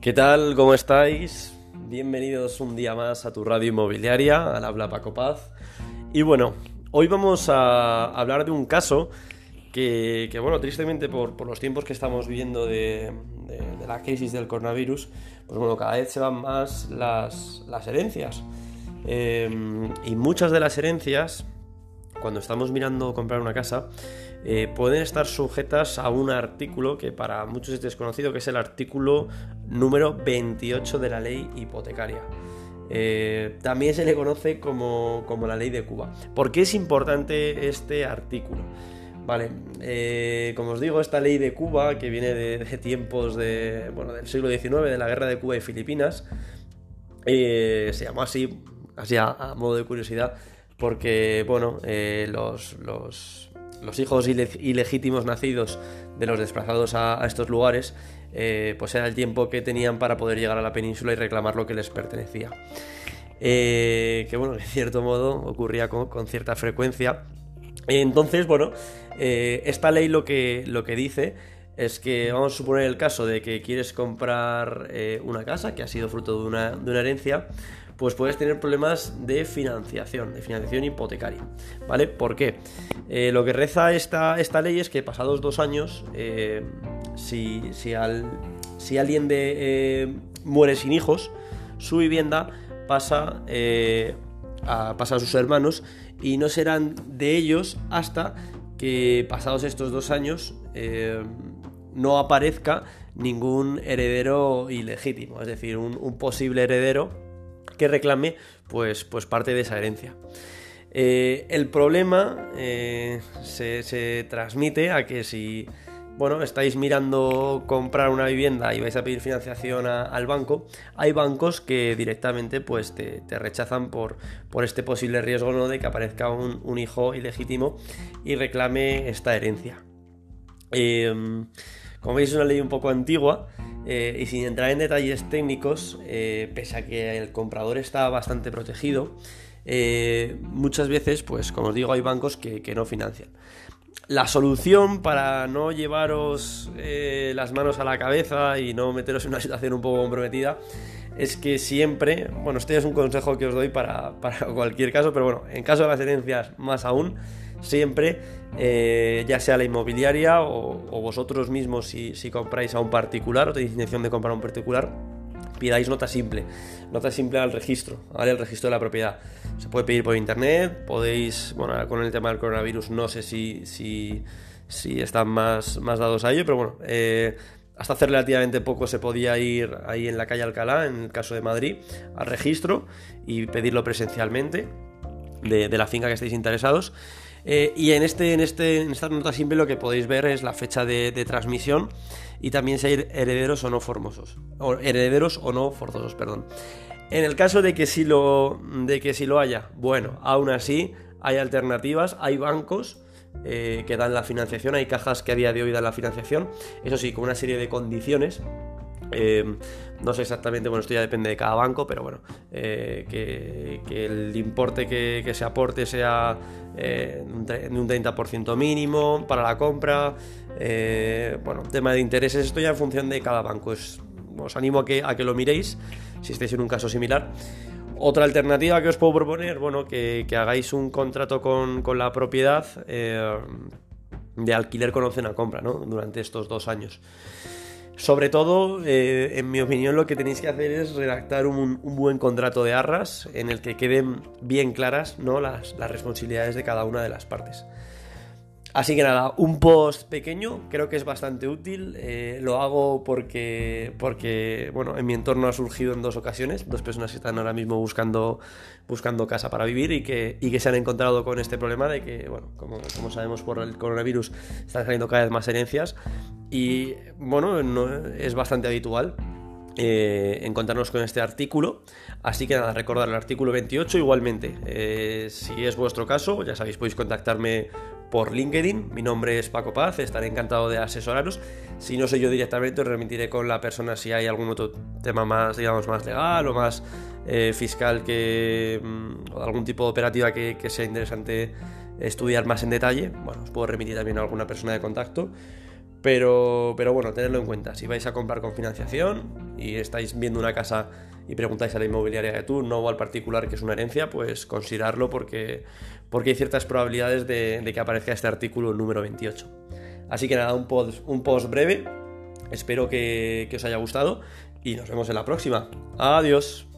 ¿Qué tal? ¿Cómo estáis? Bienvenidos un día más a tu radio inmobiliaria, al habla Paco Paz. Y bueno, hoy vamos a hablar de un caso que, bueno, tristemente por, los tiempos que estamos viviendo de, la crisis del coronavirus, pues bueno, cada vez se van más las, herencias. Em, y muchas de las herencias, cuando estamos mirando comprar una casa, eh, pueden estar sujetas a un artículo que para muchos es desconocido, que es el artículo número 28 de la ley hipotecaria. Eh, también se le conoce como, la ley de Cuba. ¿Por qué es importante este artículo? Vale, eh, como os digo, esta ley de Cuba, que viene de, tiempos de, bueno, del siglo XIX, de la guerra de Cuba y Filipinas, se llamó así, así a, modo de curiosidad, porque, bueno, los, los los hijos ilegítimos nacidos de los desplazados a, estos lugares, eh, pues era el tiempo que tenían para poder llegar a la península y reclamar lo que les pertenecía. Eh, que bueno, de cierto modo ocurría con, cierta frecuencia. Entonces, bueno, eh, esta ley lo que, lo que dice es que vamos a suponer el caso de que quieres comprar una casa que ha sido fruto de una, de una herencia, pues puedes tener problemas de financiación, de financiación hipotecaria. ¿Vale? ¿Por qué? Eh, lo que reza esta, esta, ley es que pasados dos años, eh, si, si, alguien de, eh, muere sin hijos, su vivienda pasa, a, pasa a sus hermanos y no serán de ellos hasta que pasados estos dos años no aparezca ningún heredero ilegítimo, es decir, un posible heredero que reclame pues, pues parte de esa herencia. Eh, el problema eh, se, transmite a que si bueno, estáis mirando comprar una vivienda y vais a pedir financiación al banco, hay bancos que directamente pues, te, rechazan por, por, este posible riesgo de que aparezca un, hijo ilegítimo y reclame esta herencia. Em, como veis es una ley un poco antigua eh, y sin entrar en detalles técnicos, eh, pese a que el comprador está bastante protegido, eh, muchas veces, pues como os digo, hay bancos que, no financian. La solución para no llevaros las manos a la cabeza y no meteros en una situación un poco comprometida es que siempre, bueno, este es un consejo que os doy para, para cualquier caso, pero bueno, en caso de las herencias más aún, siempre, eh, ya sea la inmobiliaria o, vosotros mismos si, compráis a un particular o tenéis intención de comprar a un particular, pidáis nota simple, nota simple al registro, ¿vale? El registro de la propiedad. Se puede pedir por internet, podéis, bueno, con el tema del coronavirus no sé si, si, están más, más dados a ello, pero bueno, eh, hasta hace relativamente poco se podía ir ahí en la calle Alcalá, en el caso de Madrid, al registro y pedirlo presencialmente de, de la finca que estéis interesados. Eh, y en, este, en, este, en esta nota simple lo que podéis ver es la fecha de, transmisión y también si hay herederos o no formosos. O herederos o no forzosos, perdón. En el caso de que sí lo, de que sí lo haya, bueno, aún así hay alternativas, hay bancos eh, que dan la financiación, hay cajas que a día de hoy dan la financiación, eso sí, con una serie de condiciones eh, no sé exactamente, bueno, esto ya depende de cada banco, pero bueno, eh, que, el importe que, se aporte sea eh, de un 30% mínimo para la compra. bueno, tema de intereses, esto ya en función de cada banco. os animo a que, a que lo miréis si estáis en un caso similar. Otra alternativa que os puedo proponer, bueno, que, hagáis un contrato con, con la propiedad de alquiler con opción a compra, ¿no? Durante estos dos años. Sobre todo, eh, en mi opinión, lo que tenéis que hacer es redactar un, buen contrato de arras en el que queden bien claras ¿no? las, responsabilidades de cada una de las partes. Así que nada, un post pequeño, creo que es bastante útil. Eh, lo hago porque, porque, bueno, en mi entorno ha surgido en dos ocasiones, dos personas que están ahora mismo buscando, buscando casa para vivir y que, y que se han encontrado con este problema de que, bueno, como, sabemos por el coronavirus, están saliendo cada vez más herencias y, bueno, es bastante habitual eh, encontrarnos con este artículo. Así que nada, recordar el artículo 28 igualmente. Eh, si es vuestro caso, ya sabéis, podéis contactarme por LinkedIn. Mi nombre es Paco Paz, estaré encantado de asesoraros. Si no soy yo directamente, os remitiré con la persona si hay algún otro tema más, digamos, más legal o más eh, fiscal que, mm, o algún tipo de operativa que, sea interesante estudiar más en detalle. Bueno, os puedo remitir también a alguna persona de contacto. Pero, pero bueno, tenedlo en cuenta. Si vais a comprar con financiación y estáis viendo una casa y preguntáis a la inmobiliaria de turno o al particular que es una herencia, pues considerarlo porque, porque hay ciertas probabilidades de, que aparezca este artículo número 28. Así que nada, un post, un post breve. Espero que, que os haya gustado y nos vemos en la próxima. Adiós.